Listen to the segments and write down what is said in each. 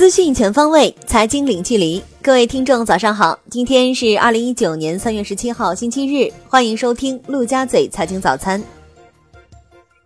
资讯全方位，财经零距离。各位听众，早上好！今天是二零一九年三月十七号，星期日。欢迎收听陆家嘴财经早餐。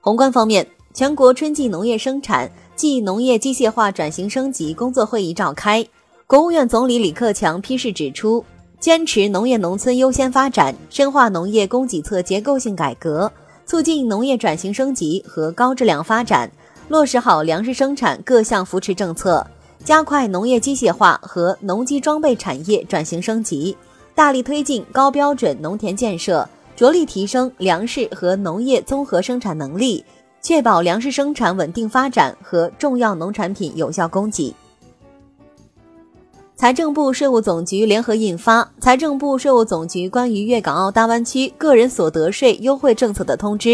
宏观方面，全国春季农业生产暨农业机械化转型升级工作会议召开。国务院总理李克强批示指出，坚持农业农村优先发展，深化农业供给侧结构性改革，促进农业转型升级和高质量发展，落实好粮食生产各项扶持政策。加快农业机械化和农机装备产业转型升级，大力推进高标准农田建设，着力提升粮食和农业综合生产能力，确保粮食生产稳定发展和重要农产品有效供给。财政部、税务总局联合印发《财政部、税务总局关于粤港澳大湾区个人所得税优惠政策的通知》。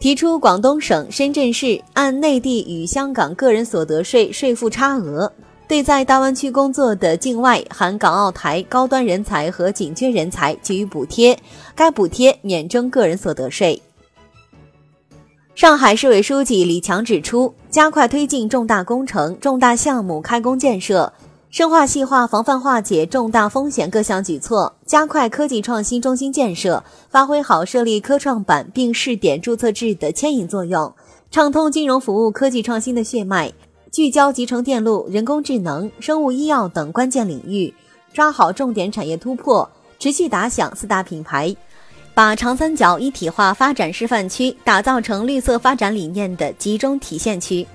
提出，广东省、深圳市按内地与香港个人所得税税负差额。对在大湾区工作的境外含港澳台高端人才和紧缺人才给予补贴，该补贴免征个人所得税。上海市委书记李强指出，加快推进重大工程、重大项目开工建设，深化细化防范化解重大风险各项举措，加快科技创新中心建设，发挥好设立科创板并试点注册制的牵引作用，畅通金融服务科技创新的血脉。聚焦集成电路、人工智能、生物医药等关键领域，抓好重点产业突破，持续打响四大品牌，把长三角一体化发展示范区打造成绿色发展理念的集中体现区。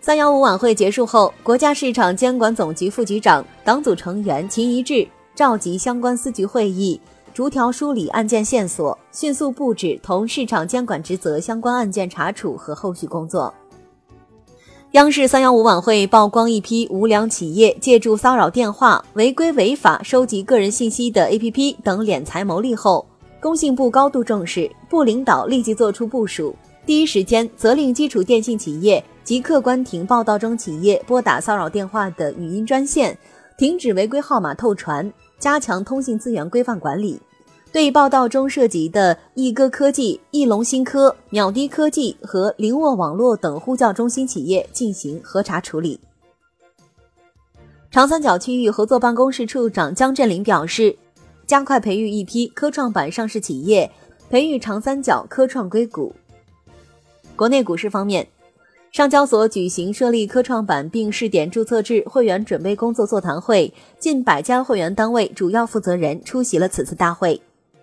三幺五晚会结束后，国家市场监管总局副局长、党组成员秦一智召集相关司局会议，逐条梳理案件线索，迅速布置同市场监管职责相关案件查处和后续工作。央视三幺五晚会曝光一批无良企业借助骚扰电话、违规违法收集个人信息的 APP 等敛财牟利后，工信部高度重视，部领导立即作出部署，第一时间责令基础电信企业即刻关停报道中企业拨打骚扰电话的语音专线，停止违规号码透传，加强通信资源规范管理。对报道中涉及的易歌科技、易龙新科、秒滴科技和灵沃网络等呼叫中心企业进行核查处理。长三角区域合作办公室处长江振林表示，加快培育一批科创板上市企业，培育长三角科创硅谷。国内股市方面，上交所举行设立科创板并试点注册制会员准备工作座谈会，近百家会员单位主要负责人出席了此次大会。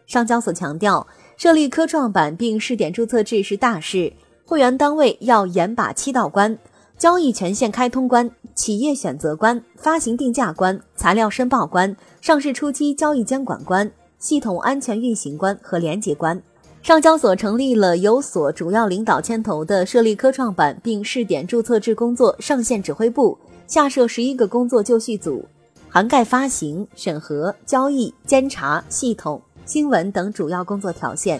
上交所强调，设立科创板并试点注册制是大事，会员单位要严把七道关：交易权限开通关、企业选择关、发行定价关、材料申报关、上市初期交易监管关、系统安全运行关和连接关。上交所成立了由所主要领导牵头的设立科创板并试点注册制工作上线指挥部，下设十一个工作就绪组，涵盖发行、审核、交易、监察、系统。新闻等主要工作条线。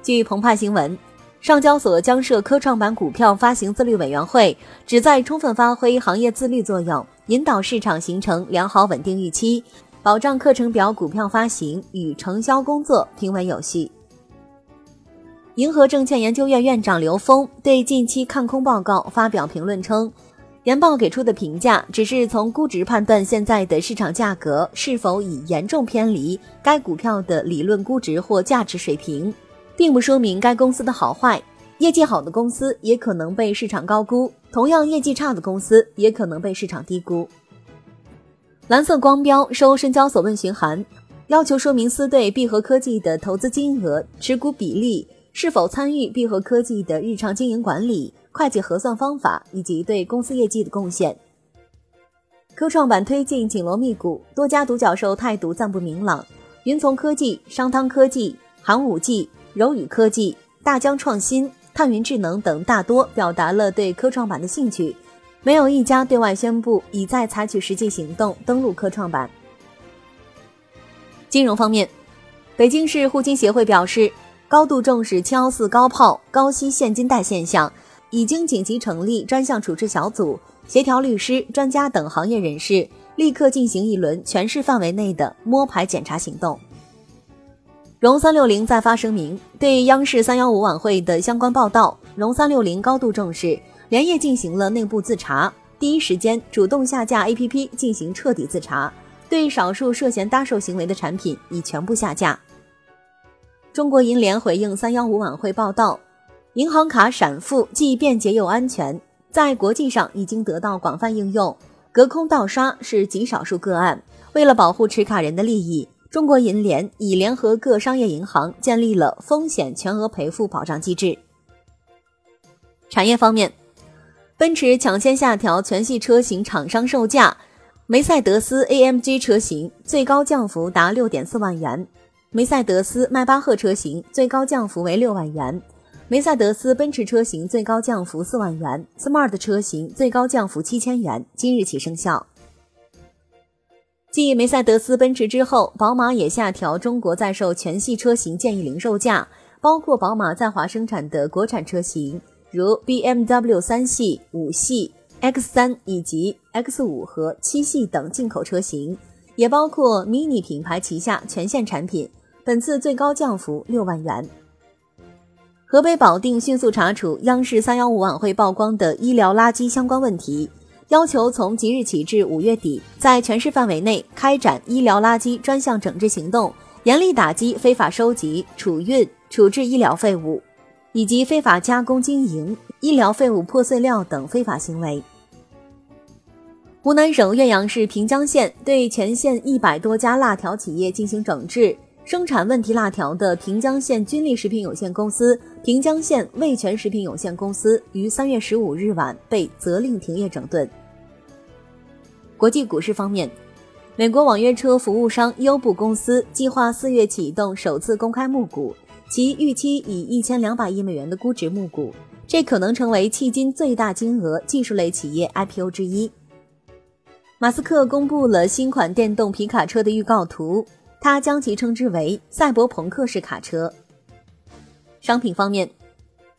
据澎湃新闻，上交所将设科创板股票发行自律委员会，旨在充分发挥行业自律作用，引导市场形成良好稳定预期，保障课程表股票发行与承销工作平稳有序。银河证券研究院院长刘峰对近期看空报告发表评论称。研报给出的评价只是从估值判断现在的市场价格是否已严重偏离该股票的理论估值或价值水平，并不说明该公司的好坏。业绩好的公司也可能被市场高估，同样业绩差的公司也可能被市场低估。蓝色光标收深交所问询函，要求说明私对必和科技的投资金额、持股比例，是否参与必和科技的日常经营管理。会计核算方法以及对公司业绩的贡献。科创板推进紧锣密鼓，多家独角兽态度暂不明朗。云从科技、商汤科技、寒武纪、柔宇科技、大疆创新、探云智能等大多表达了对科创板的兴趣，没有一家对外宣布已在采取实际行动登陆科创板。金融方面，北京市互金协会表示，高度重视七幺四高炮、高息现金贷现象。已经紧急成立专项处置小组，协调律师、专家等行业人士，立刻进行一轮全市范围内的摸排检查行动。融三六零再发声明，对央视三幺五晚会的相关报道，融三六零高度重视，连夜进行了内部自查，第一时间主动下架 APP 进行彻底自查，对少数涉嫌搭售行为的产品已全部下架。中国银联回应三幺五晚会报道，银行卡闪付既便捷又安全，在国际上已经得到广泛应用，隔空盗刷是极少数个案。为了保护持卡人的利益，中国银联已联合各商业银行建立了风险全额赔付保障机制。产业方面。奔驰抢先下调全系车型厂商售价，梅赛德斯 AMG 车型最高降幅达六点四万元，梅赛德斯迈巴赫车型最高降幅为六万元，梅赛德斯奔驰车型最高降幅四万元，Smart 车型最高降幅七千元，今日起生效。继梅赛德斯奔驰之后，宝马也下调中国在售全系车型建议零售价，包括宝马在华生产的国产车型。如 BMW 三系、五系、X 三以及 X 五和七系等进口车型，也包括 MINI 品牌旗下全线产品，本次最高降幅六万元。河北保定迅速查处央视三幺五晚会曝光的医疗垃圾相关问题，要求从即日起至五月底，在全市范围内开展医疗垃圾专项整治行动，严厉打击非法收集、储运、处置医疗废物。以及非法加工经营医疗废物破碎料等非法行为。湖南省岳阳市平江县对全县一百多家辣条企业进行整治，生产问题辣条的平江县军利食品有限公司、平江县味全食品有限公司于三月十五日晚被责令停业整顿。国际股市方面，美国网约车服务商优步公司计划四月启动首次公开募股。其预期以一千两百亿美元的估值募股，这可能成为迄今最大金额技术类企业 IPO 之一。马斯克公布了新款电动皮卡车的预告图，他将其称之为“赛博朋克式卡车”。商品方面，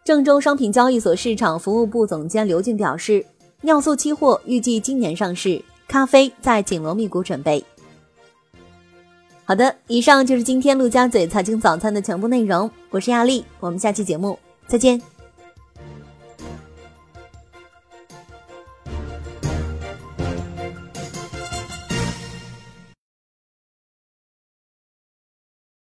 郑州商品交易所市场服务部总监刘俊表示，尿素期货预计今年上市，咖啡在紧锣密鼓准备。好的，以上就是今天陆家嘴财经早餐的全部内容。我是亚丽，我们下期节目再见。